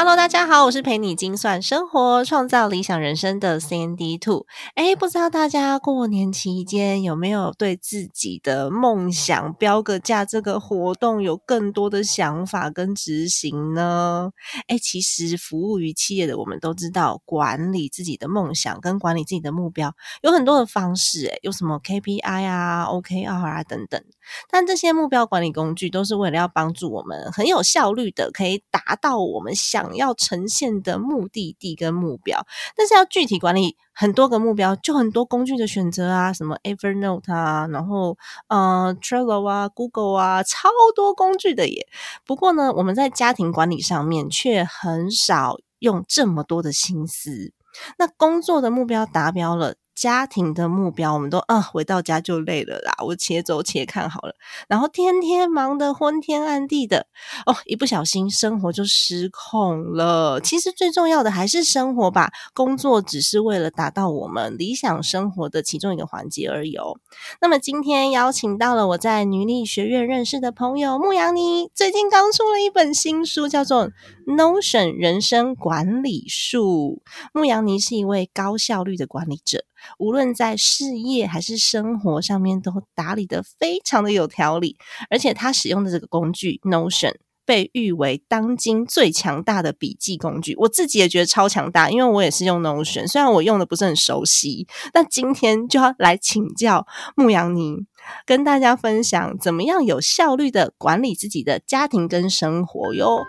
Hello，大家好，我是陪你精算生活、创造理想人生的 Sandy Two。哎，不知道大家过年期间有没有对自己的梦想标个价这个活动有更多的想法跟执行呢？哎，其实服务于企业的我们都知道，管理自己的梦想跟管理自己的目标有很多的方式，哎，有什么 KPI 啊、OKR 啊等等。但这些目标管理工具都是为了要帮助我们很有效率的，可以达到我们想。要呈现的目的地跟目标，但是要具体管理很多个目标，就很多工具的选择啊，什么 Evernote 啊，然后呃 Trello 啊，Google 啊，超多工具的耶。不过呢，我们在家庭管理上面却很少用这么多的心思。那工作的目标达标了。家庭的目标，我们都啊，回到家就累了啦。我且走且看好了，然后天天忙得昏天暗地的哦，一不小心生活就失控了。其实最重要的还是生活吧，工作只是为了达到我们理想生活的其中一个环节而已哦。那么今天邀请到了我在女力学院认识的朋友牧羊妮，最近刚出了一本新书，叫做《Notion 人生管理术》。牧羊妮是一位高效率的管理者。无论在事业还是生活上面，都打理的非常的有条理，而且他使用的这个工具 Notion 被誉为当今最强大的笔记工具。我自己也觉得超强大，因为我也是用 Notion，虽然我用的不是很熟悉，但今天就要来请教牧羊妮，跟大家分享怎么样有效率的管理自己的家庭跟生活哟。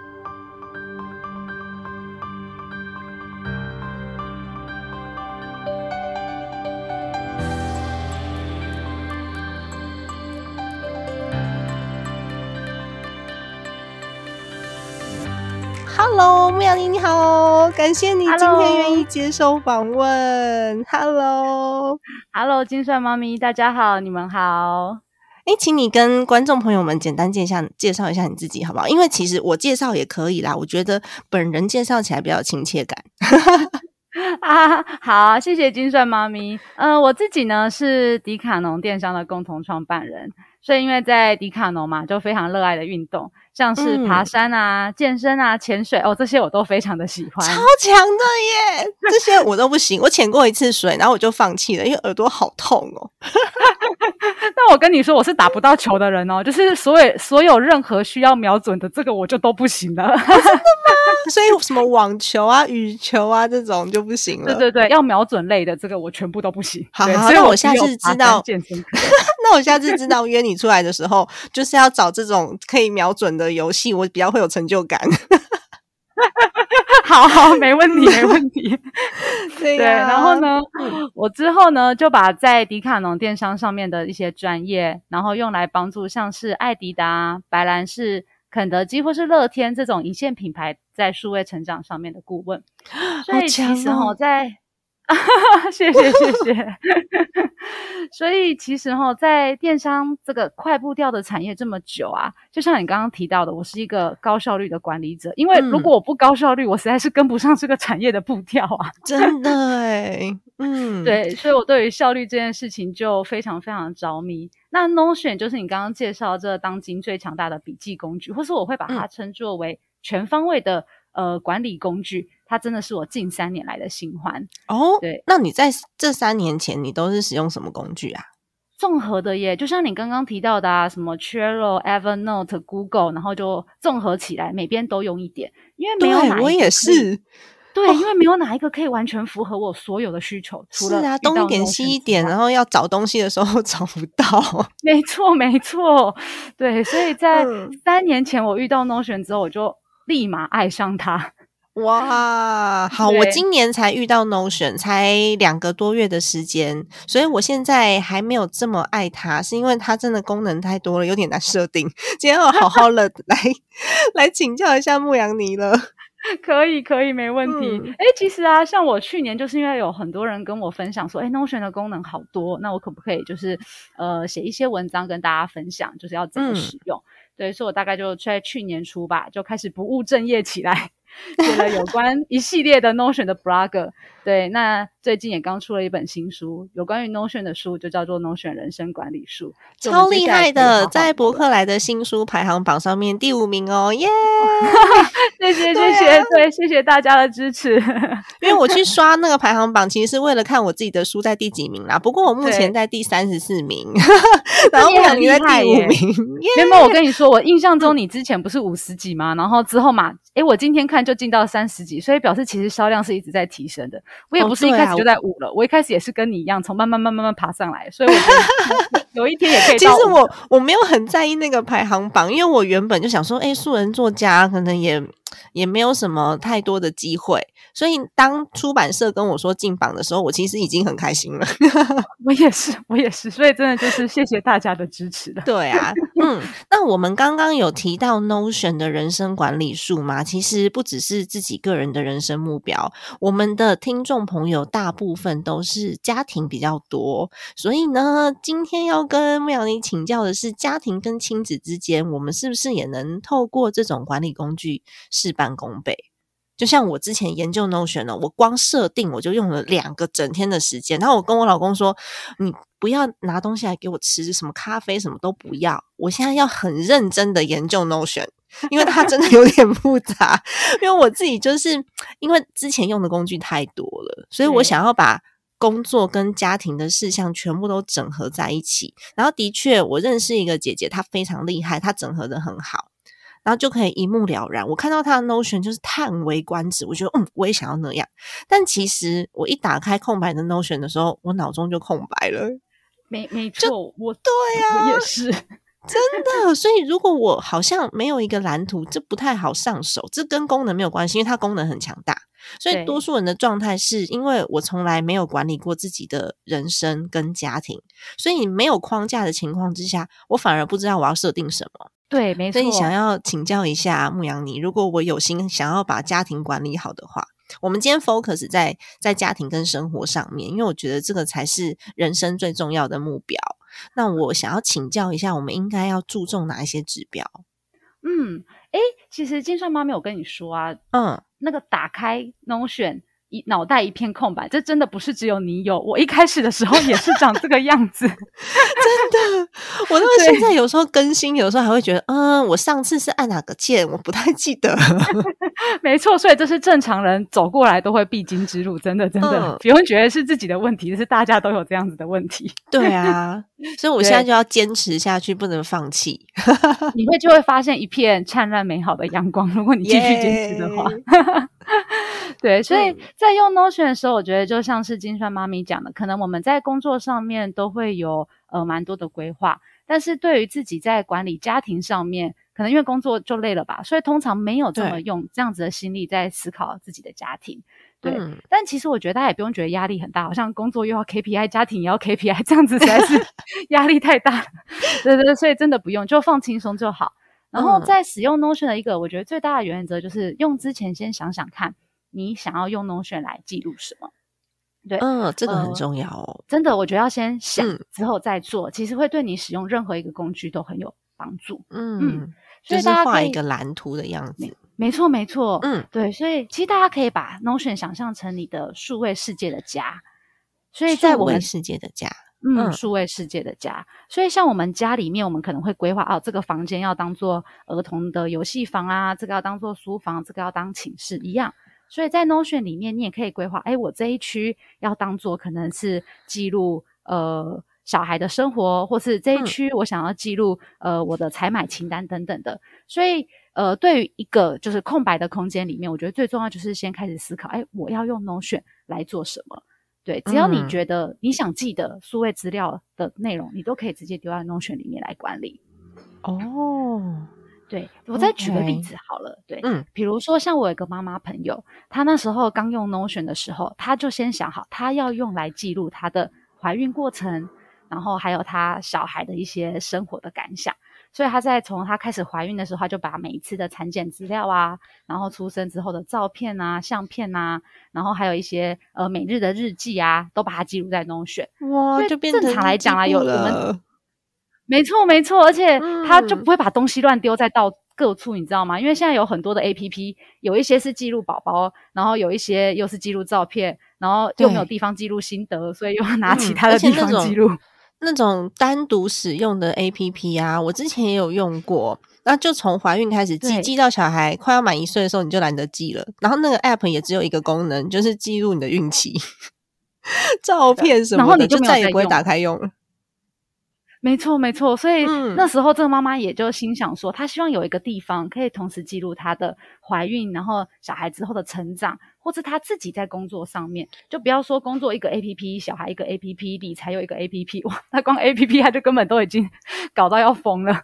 Hello，牧羊妮你好，感谢你今天愿意接受访问。Hello，Hello，金帅妈咪，大家好，你们好。哎，请你跟观众朋友们简单介绍介绍一下你自己好不好？因为其实我介绍也可以啦，我觉得本人介绍起来比较有亲切感。啊，好，谢谢金帅妈咪。嗯，我自己呢是迪卡侬电商的共同创办人，所以因为在迪卡侬嘛，就非常热爱的运动。像是爬山啊、健身啊、潜水哦，这些我都非常的喜欢，超强的耶！这些我都不行，我潜过一次水，然后我就放弃了，因为耳朵好痛哦。那我跟你说，我是打不到球的人哦，就是所有所有任何需要瞄准的这个，我就都不行了。真的吗？所以什么网球啊、羽球啊这种就不行了。对对对，要瞄准类的这个我全部都不行。好，所以我下次知道健身。那我下次知道约你出来的时候，就是要找这种可以瞄准的。游戏我比较会有成就感，好好没问题没问题，对，然后呢，我之后呢就把在迪卡侬电商上面的一些专业，然后用来帮助像是艾迪达、白兰氏、肯德基或是乐天这种一线品牌在数位成长上面的顾问，所以其实我在。谢谢谢谢，所以其实哈，在电商这个快步调的产业这么久啊，就像你刚刚提到的，我是一个高效率的管理者，因为如果我不高效率，我实在是跟不上这个产业的步调啊，真的哎，嗯，对，所以我对于效率这件事情就非常非常着迷。那 Notion 就是你刚刚介绍这当今最强大的笔记工具，或是我会把它称作为全方位的呃管理工具。它真的是我近三年来的新欢哦。对，那你在这三年前，你都是使用什么工具啊？综合的耶，就像你刚刚提到的啊，什么 Trello、Evernote、Google，然后就综合起来，每边都用一点。因为没有哪我也是，对，因为没有哪一个可以完全符合我所有的需求。是啊，东一点西一点，然后要找东西的时候 找不到。没错，没错，对。所以在三年前我遇到 Notion 之后，我就立马爱上它。哇，好，我今年才遇到 Notion，才两个多月的时间，所以我现在还没有这么爱它，是因为它真的功能太多了，有点难设定。今天要好好的来来请教一下牧羊妮了。可以，可以，没问题。哎，其实啊，像我去年就是因为有很多人跟我分享说，哎，Notion 的功能好多，那我可不可以就是呃写一些文章跟大家分享，就是要怎么使用？对，所以我大概就在去年初吧，就开始不务正业起来。写了有关一系列的 Notion 的 blog，对，那最近也刚出了一本新书，有关于 Notion 的书，就叫做 Notion 人生管理术，超厉害的，在博客来的新书排行榜上面第五名哦，耶！谢谢 谢谢，对，谢谢大家的支持。因为我去 刷那个排行榜，其实是为了看我自己的书在第几名啦。不过我目前在第三十四名，然后很厉害耶。原本我跟你说，我印象中 你之前不是五十几吗？然后之后嘛，哎，我今天看。就进到三十几，所以表示其实销量是一直在提升的。我也不是一开始就在五了，我一开始也是跟你一样，从慢慢慢慢慢爬上来。所以我觉得 有一天也可以。其实我我没有很在意那个排行榜，因为我原本就想说，哎，素人作家可能也。也没有什么太多的机会，所以当出版社跟我说进榜的时候，我其实已经很开心了。我也是，我也是，所以真的就是谢谢大家的支持了。对啊，嗯，那我们刚刚有提到 Notion 的人生管理术嘛？其实不只是自己个人的人生目标，我们的听众朋友大部分都是家庭比较多，所以呢，今天要跟牧羊妮请教的是，家庭跟亲子之间，我们是不是也能透过这种管理工具？事半功倍，就像我之前研究 Notion 呢，我光设定我就用了两个整天的时间。然后我跟我老公说：“你不要拿东西来给我吃，什么咖啡什么都不要。我现在要很认真的研究 Notion，因为它真的有点复杂。因为我自己就是因为之前用的工具太多了，所以我想要把工作跟家庭的事项全部都整合在一起。然后的确，我认识一个姐姐，她非常厉害，她整合的很好。”然后就可以一目了然。我看到他的 Notion 就是叹为观止，我觉得嗯，我也想要那样。但其实我一打开空白的 Notion 的时候，我脑中就空白了。没没错，我对呀，我也是 真的。所以如果我好像没有一个蓝图，这不太好上手。这跟功能没有关系，因为它功能很强大。所以多数人的状态是因为我从来没有管理过自己的人生跟家庭，所以没有框架的情况之下，我反而不知道我要设定什么。对，没错。所以想要请教一下牧羊妮，如果我有心想要把家庭管理好的话，我们今天 focus 在在家庭跟生活上面，因为我觉得这个才是人生最重要的目标。那我想要请教一下，我们应该要注重哪一些指标？嗯，哎，其实金算妈没有跟你说啊，嗯，那个打开 Notion。一脑袋一片空白，这真的不是只有你有。我一开始的时候也是长这个样子，真的。我到现在有时候更新，有时候还会觉得，嗯，我上次是按哪个键，我不太记得。没错，所以这是正常人走过来都会必经之路，真的，真的，不用觉得是自己的问题，是大家都有这样子的问题。对啊，所以我现在就要坚持下去，不能放弃。你会就会发现一片灿烂美好的阳光，如果你继续坚持的话。对，所以在用 Notion 的时候，我觉得就像是金川妈咪讲的，可能我们在工作上面都会有呃蛮多的规划，但是对于自己在管理家庭上面，可能因为工作就累了吧，所以通常没有这么用这样子的心力在思考自己的家庭。对，但其实我觉得大家也不用觉得压力很大，好像工作又要 KPI，家庭也要 KPI，这样子实在是 压力太大。对对，所以真的不用，就放轻松就好。然后在使用 Notion 的一个，我觉得最大的原则就是用之前先想想看。你想要用 Notion 来记录什么？对，嗯，这个很重要哦。真的，我觉得要先想，之后再做，其实会对你使用任何一个工具都很有帮助。嗯，所以大家画一个蓝图的样子。没错，没错。嗯，对，所以其实大家可以把 Notion 想象成你的数位世界的家。所以在我们世界的家，嗯，数位世界的家。所以像我们家里面，我们可能会规划哦，这个房间要当做儿童的游戏房啊，这个要当做书房，这个要当寝室一样。所以在 Notion 里面，你也可以规划，哎，我这一区要当做可能是记录呃小孩的生活，或是这一区我想要记录呃我的采买清单等等的。所以呃，对于一个就是空白的空间里面，我觉得最重要就是先开始思考，哎，我要用 Notion 来做什么？对，只要你觉得你想记的数位资料的内容，你都可以直接丢在 Notion 里面来管理。哦。对我再举个例子好了，对，嗯，比如说像我有个妈妈朋友，她那时候刚用 Notion 的时候，她就先想好，她要用来记录她的怀孕过程，然后还有她小孩的一些生活的感想。所以她在从她开始怀孕的时候，她就把每一次的产检资料啊，然后出生之后的照片啊、相片啊，然后还有一些呃每日的日记啊，都把它记录在 Notion。哇，就变正常来讲啊，有我们没错没错，而且他就不会把东西乱丢在到各处，你知道吗？因为现在有很多的 APP，有一些是记录宝宝，然后有一些又是记录照片，然后又没有地方记录心得，所以又要拿其他的地方记录。那种单独使用的 A P P 啊，我之前也有用过。那就从怀孕开始记，记到小孩快要满一岁的时候，你就懒得记了。然后那个 App 也只有一个功能，就是记录你的孕期 照片什么的，就再也不会打开用了。没错，没错。所以那时候这个妈妈也就心想说，她希望有一个地方可以同时记录她的怀孕，然后小孩之后的成长。或是她自己在工作上面，就不要说工作一个 A P P，小孩一个 A P P，理财有一个 A P P，哇，那光 A P P 她就根本都已经 搞到要疯了。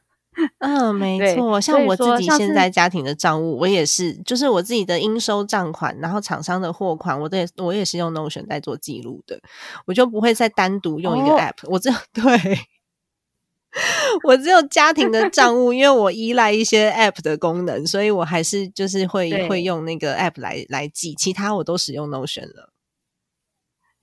嗯，没错，像我自己现在家庭的账务，我也是，就是我自己的应收账款，然后厂商的货款，我都也我也是用 Notion 在做记录的，我就不会再单独用一个 App，我这 对。我只有家庭的账务，因为我依赖一些 App 的功能，所以我还是就是会会用那个 App 来来记，其他我都使用 Notion 了。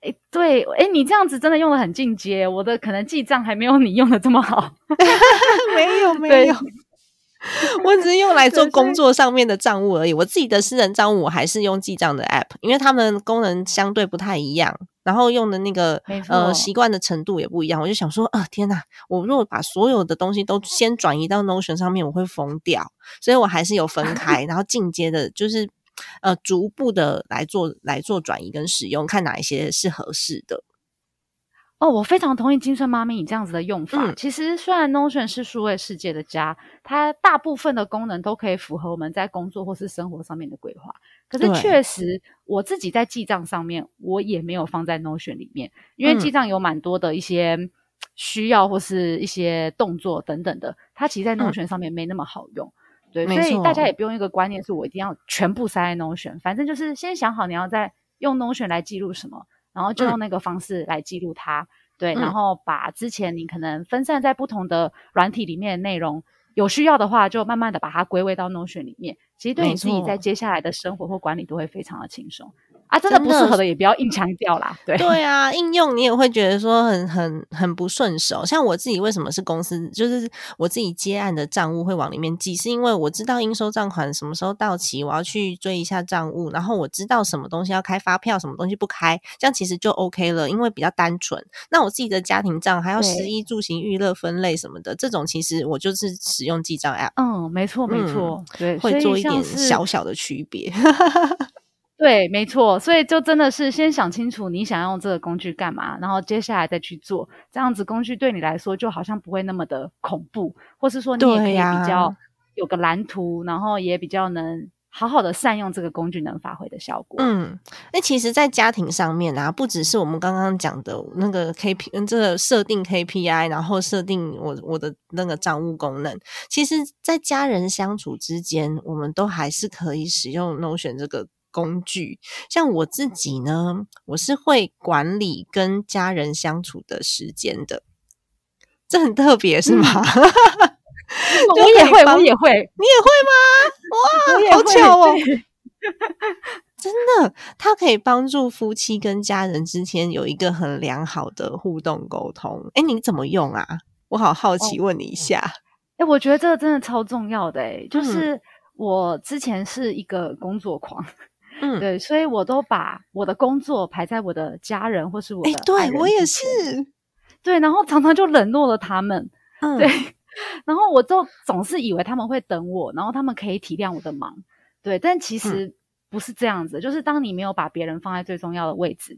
哎，对，哎，你这样子真的用的很进阶，我的可能记账还没有你用的这么好。没有，没有。我只是用来做工作上面的账务而已。我自己的私人账务我还是用记账的 App，因为他们功能相对不太一样，然后用的那个呃习惯的程度也不一样。我就想说，啊天哪！我如果把所有的东西都先转移到 Notion 上面，我会疯掉。所以我还是有分开，然后进阶的，就是呃逐步的来做来做转移跟使用，看哪一些是合适的。哦，我非常同意金顺妈咪你这样子的用法。其实虽然 Notion 是数位世界的家，它大部分的功能都可以符合我们在工作或是生活上面的规划。可是确实，我自己在记账上面，我也没有放在 Notion 里面，因为记账有蛮多的一些需要或是一些动作等等的，它其实，在 Notion 上面没那么好用。对，所以大家也不用一个观念，是我一定要全部塞在 Notion。反正就是先想好你要在用 Notion 来记录什么。然后就用那个方式来记录它，对，然后把之前你可能分散在不同的软体里面的内容，有需要的话就慢慢的把它归位到 Notion 里面，其实对你自己在接下来的生活或管理都会非常的轻松。啊，真的不适合的也不要硬强调啦。对对啊，应用你也会觉得说很很很不顺手。像我自己为什么是公司，就是我自己接案的账务会往里面记，是因为我知道应收账款什么时候到期，我要去追一下账务，然后我知道什么东西要开发票，什么东西不开，这样其实就 OK 了，因为比较单纯。那我自己的家庭账还要食衣住行娱乐分类什么的，这种其实我就是使用记账 App。嗯，没错没错，对，会做一点小小的区别。对，没错，所以就真的是先想清楚你想用这个工具干嘛，然后接下来再去做，这样子工具对你来说就好像不会那么的恐怖，或是说你也可以比较有个蓝图，然后也比较能好好的善用这个工具能发挥的效果。嗯，那其实，在家庭上面啊，不只是我们刚刚讲的那个 K P，这个设定 K P I，然后设定我我的那个账务功能，其实在家人相处之间，我们都还是可以使用 Notion 这个。工具，像我自己呢，我是会管理跟家人相处的时间的，这很特别，是吗？我也会，我也会，你也会吗？哇，好巧哦！真的，它可以帮助夫妻跟家人之间有一个很良好的互动沟通。哎，你怎么用啊？我好好奇，问你一下。哎，我觉得这个真的超重要的，哎，就是我之前是一个工作狂。嗯，对，所以我都把我的工作排在我的家人或是我的对我也是，对，然后常常就冷落了他们，嗯。对，然后我就总是以为他们会等我，然后他们可以体谅我的忙，对，但其实不是这样子，就是当你没有把别人放在最重要的位置，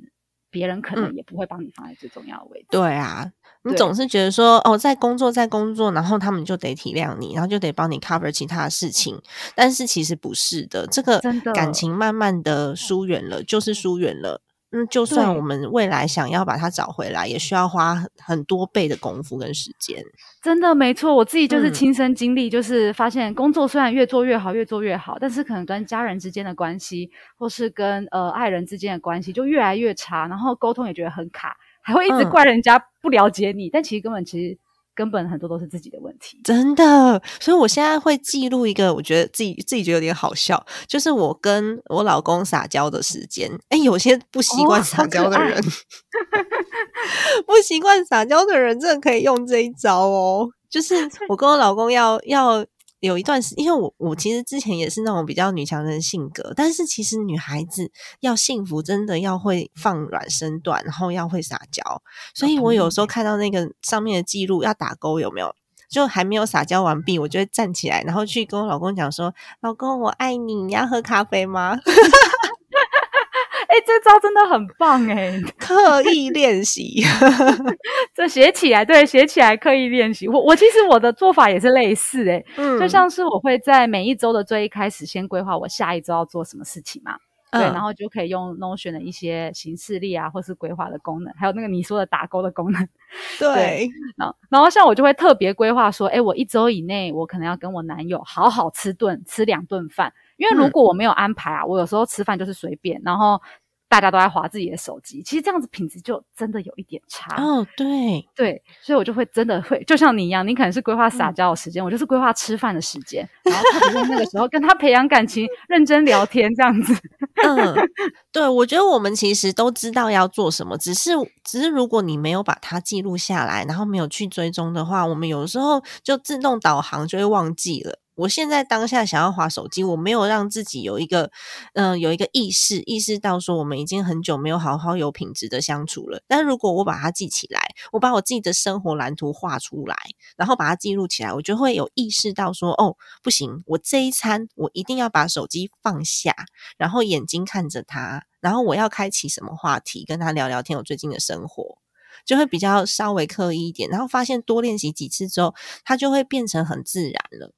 别人可能也不会帮你放在最重要的位置，对啊。你总是觉得说哦，在工作，在工作，然后他们就得体谅你，然后就得帮你 cover 其他的事情。但是其实不是的，这个感情慢慢的疏远了，就是疏远了。嗯，就算我们未来想要把它找回来，也需要花很多倍的功夫跟时间。真的没错，我自己就是亲身经历，就是发现工作虽然越做越好，越做越好，但是可能跟家人之间的关系，或是跟呃爱人之间的关系就越来越差，然后沟通也觉得很卡，还会一直怪人家不了解你，但其实根本其实。根本很多都是自己的问题，真的。所以我现在会记录一个，我觉得自己自己觉得有点好笑，就是我跟我老公撒娇的时间。哎，有些不习惯撒娇的人，不习惯撒娇的人，真的可以用这一招哦。就是 我跟我老公要要。有一段时，因为我我其实之前也是那种比较女强人性格，但是其实女孩子要幸福，真的要会放软身段，然后要会撒娇。所以我有时候看到那个上面的记录要打勾，有没有？就还没有撒娇完毕，我就会站起来，然后去跟我老公讲说：“老公，我爱你，你要喝咖啡吗？” 哎，这招真的很棒哎！刻意练习，这写起来对，写起来刻意练习。我我其实我的做法也是类似哎，嗯，就像是我会在每一周的最一开始先规划我下一周要做什么事情嘛，对，然后就可以用 Notion 的一些形式力啊，或是规划的功能，还有那个你说的打勾的功能，对。然后然后像我就会特别规划说，哎，我一周以内我可能要跟我男友好好吃顿吃两顿饭，因为如果我没有安排啊，我有时候吃饭就是随便，然后。大家都在划自己的手机，其实这样子品质就真的有一点差哦。对对，所以我就会真的会，就像你一样，你可能是规划撒娇的时间，我就是规划吃饭的时间，然后特别在那个时候跟他培养感情，认真聊天这样子。嗯，对，我觉得我们其实都知道要做什么，只是只是如果你没有把它记录下来，然后没有去追踪的话，我们有时候就自动导航就会忘记了。我现在当下想要划手机，我没有让自己有一个，嗯，有一个意识，意识到说我们已经很久没有好好有品质的相处了。但如果我把它记起来，我把我自己的生活蓝图画出来，然后把它记录起来，我就会有意识到说，哦，不行，我这一餐我一定要把手机放下，然后眼睛看着他，然后我要开启什么话题跟他聊聊天，我最近的生活就会比较稍微刻意一点，然后发现多练习几次之后，它就会变成很自然了。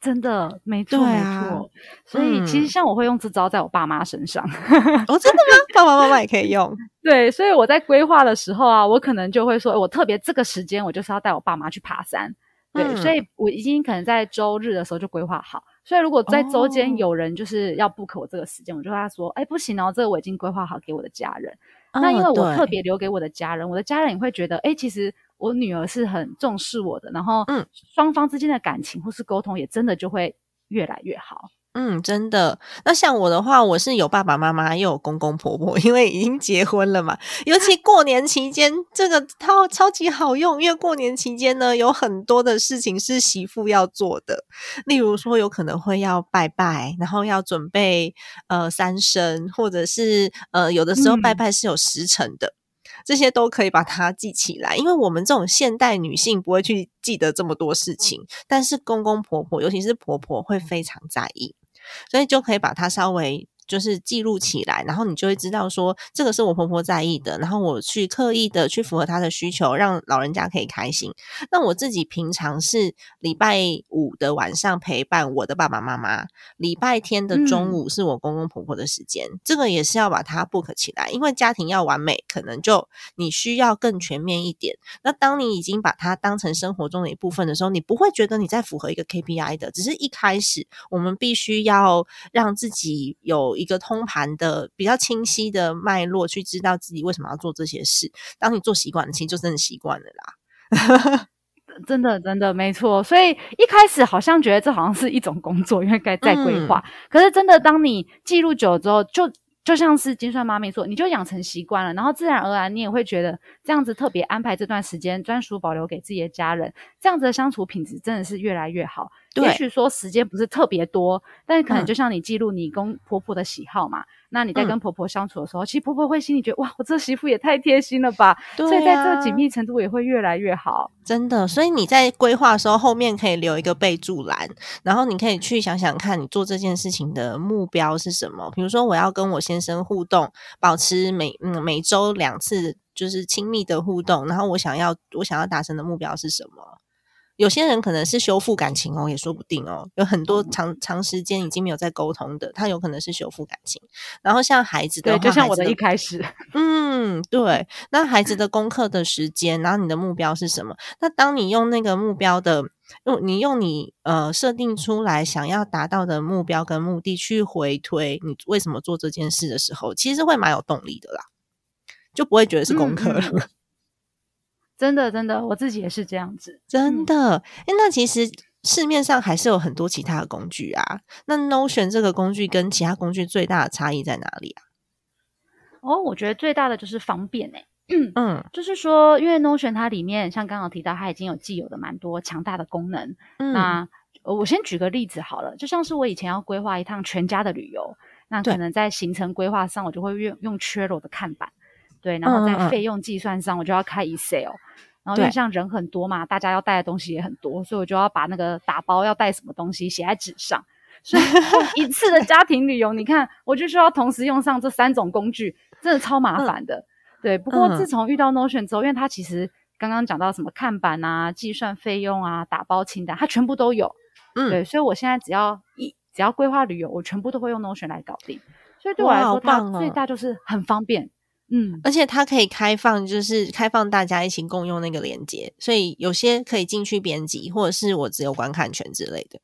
真的没错没错，所以其实像我会用这招在我爸妈身上。哦，真的吗？爸爸妈妈也可以用。对，所以我在规划的时候啊，我可能就会说，我特别这个时间我就是要带我爸妈去爬山。对，所以我已经可能在周日的时候就规划好。所以如果在周间有人就是要 book 我这个时间，我就跟他说，哎，不行哦，这个我已经规划好给我的家人。那因为我特别留给我的家人，我的家人也会觉得，哎，其实。我女儿是很重视我的，然后嗯，双方之间的感情或是沟通也真的就会越来越好。嗯，真的。那像我的话，我是有爸爸妈妈又有公公婆婆，因为已经结婚了嘛。尤其过年期间，这个超超级好用，因为过年期间呢，有很多的事情是媳妇要做的，例如说有可能会要拜拜，然后要准备呃三牲，或者是呃有的时候拜拜是有时辰的。这些都可以把它记起来，因为我们这种现代女性不会去记得这么多事情，但是公公婆婆，尤其是婆婆会非常在意，所以就可以把它稍微。就是记录起来，然后你就会知道说这个是我婆婆在意的，然后我去刻意的去符合她的需求，让老人家可以开心。那我自己平常是礼拜五的晚上陪伴我的爸爸妈妈，礼拜天的中午是我公公婆婆的时间，这个也是要把它 book 起来，因为家庭要完美，可能就你需要更全面一点。那当你已经把它当成生活中的一部分的时候，你不会觉得你在符合一个 KPI 的，只是一开始我们必须要让自己有。一个通盘的比较清晰的脉络，去知道自己为什么要做这些事。当你做习惯了，其实就真的习惯了啦。真的，真的没错。所以一开始好像觉得这好像是一种工作，因为该在规划。可是真的，当你记录久了之后，就就像是金算妈咪说，你就养成习惯了，然后自然而然你也会觉得这样子特别安排这段时间，专属保留给自己的家人，这样子的相处品质真的是越来越好。也许说时间不是特别多，但是可能就像你记录你公婆婆的喜好嘛，那你在跟婆婆相处的时候，其实婆婆会心里觉得哇，我这媳妇也太贴心了吧，所以在这个紧密程度也会越来越好。真的，所以你在规划的时候后面可以留一个备注栏，然后你可以去想想看你做这件事情的目标是什么。比如说我要跟我先生互动，保持每嗯每周两次就是亲密的互动，然后我想要我想要达成的目标是什么？有些人可能是修复感情哦，也说不定哦。有很多长长时间已经没有在沟通的，他有可能是修复感情。然后像孩子的，对，就像我的一开始，嗯，对。那孩子的功课的时间，然后你的目标是什么？那当你用那个目标的，用你用你呃设定出来想要达到的目标跟目的去回推你为什么做这件事的时候，其实会蛮有动力的啦，就不会觉得是功课了。真的，真的，我自己也是这样子。真的，哎，那其实市面上还是有很多其他的工具啊。那 Notion 这个工具跟其他工具最大的差异在哪里啊？哦，我觉得最大的就是方便哎。嗯，就是说，因为 Notion 它里面像刚刚提到，它已经有既有的蛮多强大的功能。那我先举个例子好了，就像是我以前要规划一趟全家的旅游，那可能在行程规划上，我就会用用 Trello 的看板。对，然后在费用计算上，我就要开 Excel。然后因为像人很多嘛，大家要带的东西也很多，所以我就要把那个打包要带什么东西写在纸上。所以一次的家庭旅游，你看我就需要同时用上这三种工具，真的超麻烦的。对，不过自从遇到 Notion 之后，因为它其实刚刚讲到什么看板啊、计算费用啊、打包清单，它全部都有。嗯，对，所以我现在只要一只要规划旅游，我全部都会用 Notion 来搞定。所以对我来说，它最大就是很方便。嗯，而且它可以开放，就是开放大家一起共用那个连接，所以有些可以进去编辑，或者是我只有观看权之类的，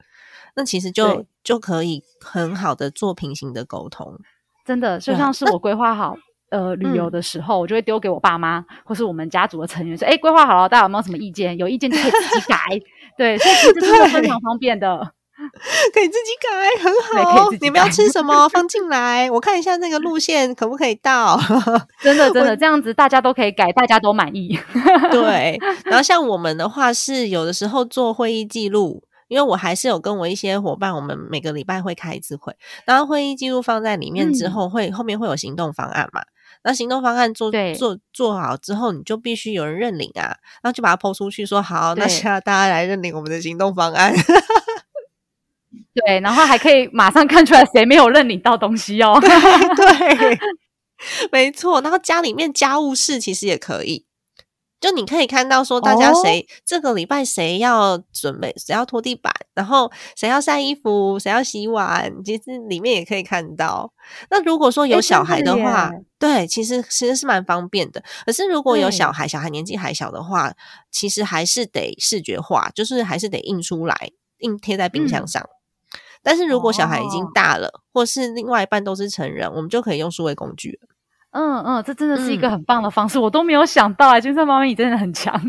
那其实就就可以很好的做平行的沟通。真的，就像是我规划好呃旅游的时候，我就会丢给我爸妈或是我们家族的成员说：“哎，规划好了，大家有没有什么意见？有意见就可以自己改。”对，所以其实真的 非常方便的。可以自己改，很好。你们要吃什么 放进来，我看一下那个路线可不可以到。真的，真的这样子，大家都可以改，大家都满意。对。然后像我们的话，是有的时候做会议记录，因为我还是有跟我一些伙伴，我们每个礼拜会开一次会，然后会议记录放在里面之后，会后面会有行动方案嘛？那行动方案做做做好之后，你就必须有人认领啊，然后就把它抛出去，说好，那现在大家来认领我们的行动方案。对，然后还可以马上看出来谁没有认领到东西哦。对，没错。然后家里面家务事其实也可以，就你可以看到说大家谁这个礼拜谁要准备，谁要拖地板，然后谁要晒衣服，谁要洗碗，其实里面也可以看到。那如果说有小孩的话，对，其实其实是蛮方便的。可是如果有小孩，小孩年纪还小的话，其实还是得视觉化，就是还是得印出来，印贴在冰箱上。但是如果小孩已经大了，或是另外一半都是成人，我们就可以用数位工具了。嗯嗯，这真的是一个很棒的方式，我都没有想到啊！金色妈咪真的很强。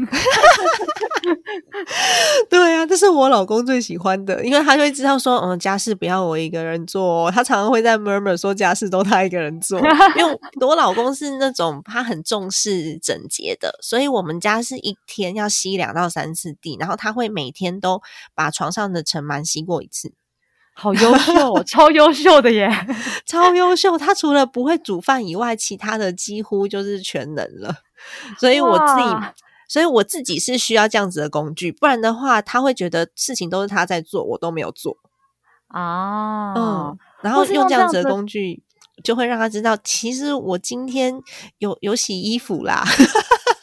对啊，这是我老公最喜欢的，因为他就会知道说，嗯，家事不要我一个人做。他常常会在 murmur 说家事都他一个人做，因为我老公是那种他很重视整洁的，所以我们家是一天要吸两到三次地，然后他会每天都把床上的尘螨吸过一次。好优秀，超优秀的耶，超优秀！他除了不会煮饭以外，其他的几乎就是全能了。所以我自己，所以我自己是需要这样子的工具，不然的话，他会觉得事情都是他在做，我都没有做啊。嗯，然后用这样子的工具，就会让他知道，其实我今天有有洗衣服啦。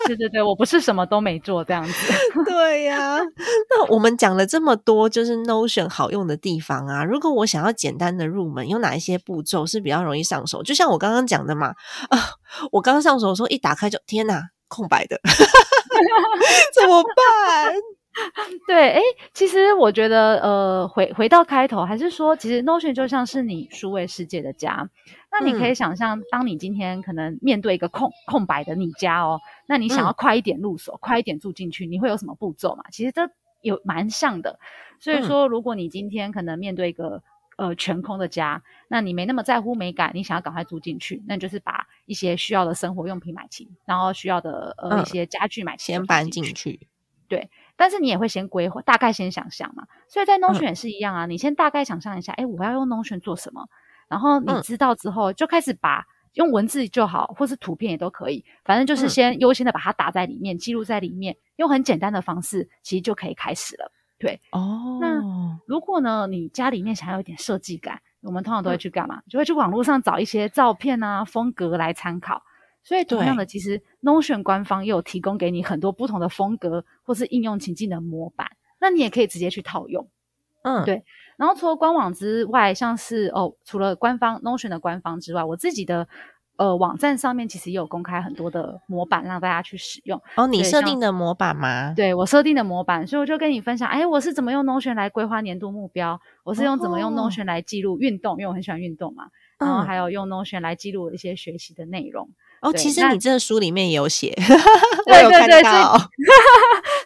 对对对，我不是什么都没做这样子。对呀，那我们讲了这么多，就是 Notion 好用的地方啊。如果我想要简单的入门，有哪一些步骤是比较容易上手？就像我刚刚讲的嘛，啊，我刚上手的时候一打开就天哪，空白的，怎么办？对，哎，其实我觉得，呃，回回到开头，还是说，其实 Notion 就像是你数位世界的家。那你可以想象，当你今天可能面对一个空空白的你家哦，那你想要快一点入手，快一点住进去，你会有什么步骤嘛？其实这有蛮像的。所以说，如果你今天可能面对一个呃全空的家，那你没那么在乎美感，你想要赶快住进去，那就是把一些需要的生活用品买齐，然后需要的呃一些家具买齐，先搬进去。对，但是你也会先规划，大概先想象嘛。所以在 Notion 也是一样啊，你先大概想象一下，哎，我要用 Notion 做什么？然后你知道之后，就开始把用文字就好，或是图片也都可以，反正就是先优先的把它打在里面，记录在里面，用很简单的方式，其实就可以开始了。对，哦。那如果呢，你家里面想要一点设计感，我们通常都会去干嘛？就会去网络上找一些照片啊、风格来参考。所以同样的，其实 Notion 官方也有提供给你很多不同的风格或是应用情境的模板。那你也可以直接去套用。嗯，对。然后除了官网之外，像是哦，除了官方 Notion 的官方之外，我自己的呃网站上面其实也有公开很多的模板让大家去使用。哦，你设定的模板吗？对我设定的模板，所以我就跟你分享，哎，我是怎么用 Notion 来规划年度目标，我是用怎么用哦 Notion 来记录运动，因为我很喜欢运动嘛，然后嗯还有用 Notion 来记录一些学习的内容。哦，其实你这个书里面也有写，我对有看对对所以到。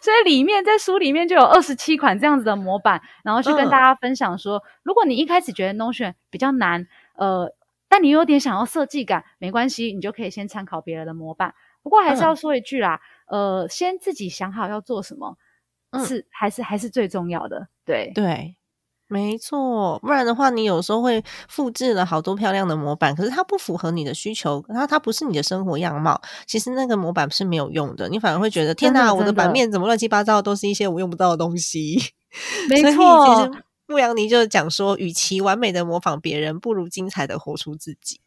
所以里面在书里面就有二十七款这样子的模板，然后去跟嗯大家分享说，如果你一开始觉得 Notion 比较难，呃，但你有点想要设计感，没关系，你就可以先参考别人的模板。不过还是嗯要说一句啦，呃，先自己想好要做什么，嗯是还是还是最重要的。对对，没错，不然的话，你有时候会复制了好多漂亮的模板，可是它不符合你的需求，它它不是你的生活样貌，其实那个模板是没有用的，你反而会觉得天真的哪，我的版面怎么乱七八糟，都是一些我用不到的东西。没错其实，牧羊尼就讲说，与其完美的模仿别人，不如精彩的活出自己。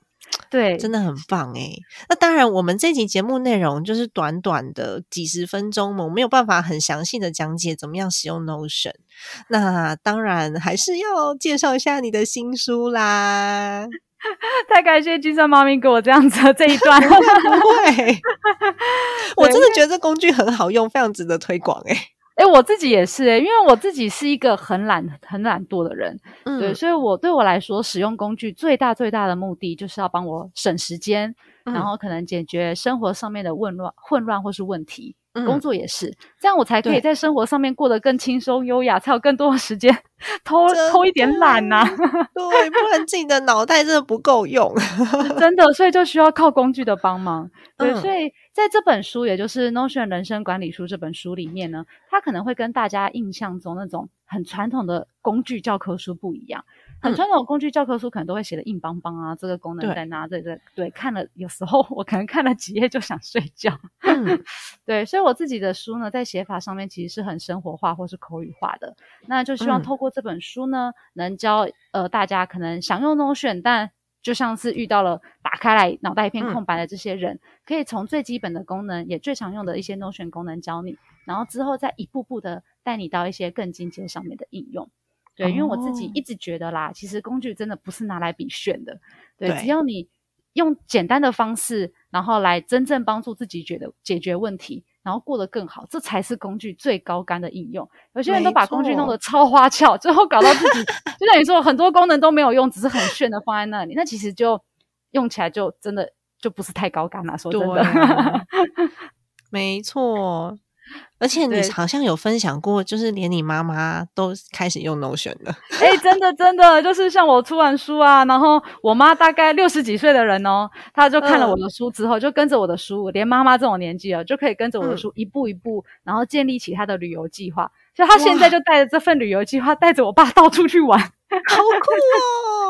对，真的很棒诶。那当然，我们这集节目内容就是短短的几十分钟嘛，我没有办法很详细的讲解怎么样使用 Notion。那当然还是要介绍一下你的新书啦。太感谢金算妈咪给我这样子的这一段。不会，我真的觉得这工具很好用，非常值得推广诶。哎、我自己也是哎、因为我自己是一个很懒、很懒惰的人，对，嗯。所以我对我来说，使用工具最大最大的目的就是要帮我省时间，嗯然后可能解决生活上面的混乱、混乱或是问题。嗯。工作也是，这样我才可以在生活上面过得更轻松优雅，才有更多的时间 偷偷一点懒呐、对，不然自己的脑袋真的不够用。真的，所以就需要靠工具的帮忙。对，嗯。所以在这本书，也就是《Notion 人生管理书》这本书里面呢，它可能会跟大家印象中那种很传统的工具教科书不一样。很嗯传统的工具教科书可能都会写的硬邦邦啊，这个功能对在哪？这个对，看了有时候我可能看了几页就想睡觉。嗯 对，所以我自己的书呢，在写法上面其实是很生活化或是口语化的。那就希望嗯透过这本书呢，能教呃大家可能想用 Notion，但就像是遇到了打开来脑袋一片嗯。空白的这些人，可以从最基本的功能，也最常用的一些 Notion 功能教你，然后之后再一步步的带你到一些更进阶上面的应用。对，因为我自己哦。一直觉得啦，其实工具真的不是拿来比炫的，对，对。只要你用简单的方式，然后来真正帮助自己觉得解决问题，然后过得更好，这才是工具最高干的应用。有些人都把工具弄得超花俏，最后搞到自己 就像你说，很多功能都没有用，只是很炫的放在那里，那其实就用起来就真的就不是太高干了。说真对的，啊没错。而且你好像有分享过，就是连你妈妈都开始用 Notion 了。哎、真的真的，就是像我出完书啊，然后我妈大概六十几岁的人哦，她就看了我嗯的书之后，就跟着我的书，连妈妈这种年纪了，就可以跟着我的嗯书一步一步，然后建立起她的旅游计划。所以她现在就带着这份旅游计划，带着我爸到处去玩。好酷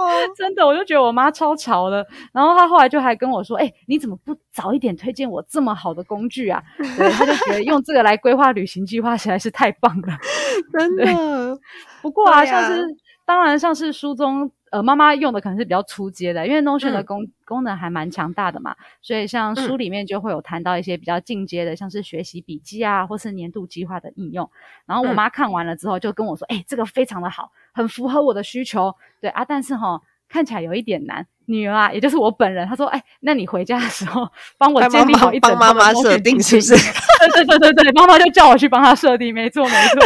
哦！真的，我就觉得我妈超潮的。然后她后来就还跟我说：“哎、你怎么不早一点推荐我这么好的工具啊？”对，她就觉得用这个来规划旅行计划实在是太棒了。真的，不过啊像是当然像是书中呃妈妈用的可能是比较初阶的，因为 Notion 的嗯功、功能还蛮强大的嘛，所以像书里面就会有谈到一些比较进阶的，像是学习笔记啊，或是年度计划的应用。然后我嗯妈看完了之后就跟我说：“哎、这个非常的好，很符合我的需求。”对啊，但是哈。看起来有一点难，女儿啊，也就是我本人，她说：“哎，那你回家的时候帮我建立好一整帮妈妈设定体是不是？对对对对，妈妈就叫我去帮她设定，没错没错。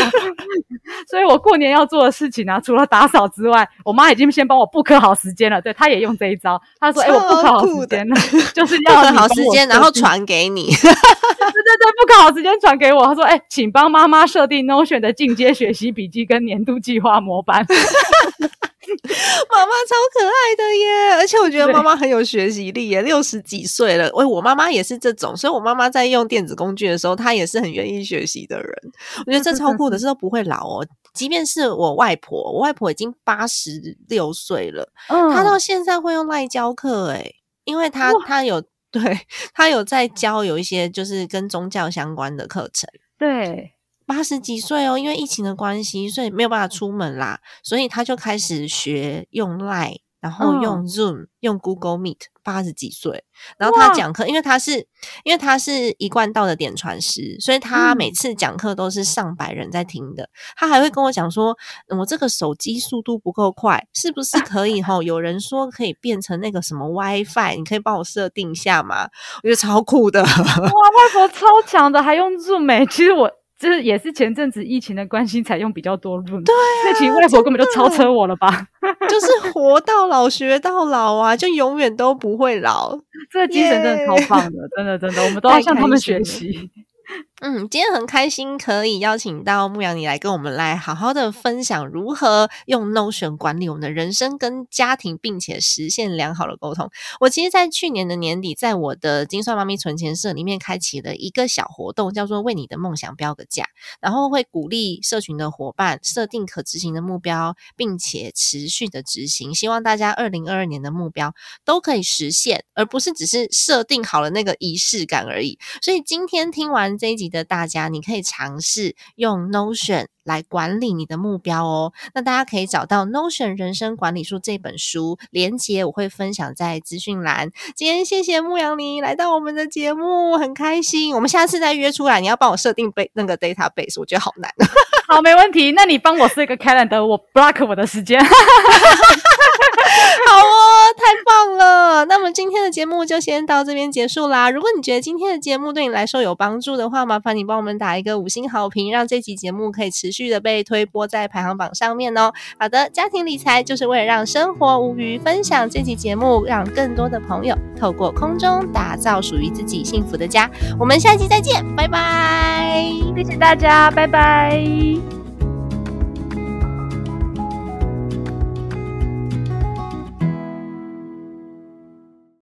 所以我过年要做的事情啊，除了打扫之外，我妈已经先帮我 book 好时间了。对，她也用这一招，她说：“哎、我 book 好时间了，就是要不你帮我好时间，然后传给你。对对对，book 好时间传给我。”她说：“哎、请帮妈妈设定 Notion 的进阶学习笔记跟年度计划模板。妈妈超可爱的耶，而且我觉得对妈妈很有学习力耶，六十几岁了。喂，我妈妈也是这种，所以我妈妈在用电子工具的时候，她也是很愿意学习的人。我觉得这 超酷的，这都不会老哦。即便是我外婆，我外婆已经八十六岁了，”嗯，她到现在会用赖教课诶，因为她她有对她有在教有一些就是跟宗教相关的课程。对八十几岁哦，因为疫情的关系，所以没有办法出门啦，所以他就开始学用 Line，然后用 Zoom、用 Google Meet，八十几岁。然后他讲课，因为他是因为他是一贯道的点传师，所以他每次讲课都是上百人在听的。他还会跟我讲说：“我这个手机速度不够快，是不是可以？哈，有人说可以变成那个什么 WiFi，你可以帮我设定一下吗？”我觉得超酷的，哇，外婆超强的，还用 Zoom。其实我。就是也是前阵子疫情的关系才用比较多润，对，那其实外婆根本就超车我了吧？就是活到老学到老啊，就永远都不会老，这个精神真的超棒的，真的真的，我们都要向他们学习。嗯，今天很开心可以邀请到牧羊你来跟我们来好好的分享如何用 Notion 管理我们的人生跟家庭，并且实现良好的沟通。我其实，在去年的年底，在我的金算妈咪存钱社里面开启了一个小活动，叫做“为你的梦想标个价”，然后会鼓励社群的伙伴设定可执行的目标，并且持续的执行。希望大家二零二二年的目标都可以实现，而不是只是设定好了那个仪式感而已。所以今天听完这一集。的大家，你可以尝试用 Notion 来管理你的目标哦。那大家可以找到 Notion 人生管理术这本书连接，我会分享在资讯栏。今天谢谢牧羊妮来到我们的节目，很开心。我们下次再约出来，你要帮我设定背那个 database，我觉得好难。好，没问题。那你帮我设一个 calendar，我 block 我的时间。太棒了！那么今天的节目就先到这边结束啦。如果你觉得今天的节目对你来说有帮助的话，麻烦你帮我们打一个五星好评，让这集节目可以持续的被推播在排行榜上面哦。好的，家庭理财就是为了让生活无虞，分享这集节目，让更多的朋友透过空中打造属于自己幸福的家。我们下期再见，拜拜！谢谢大家，拜拜。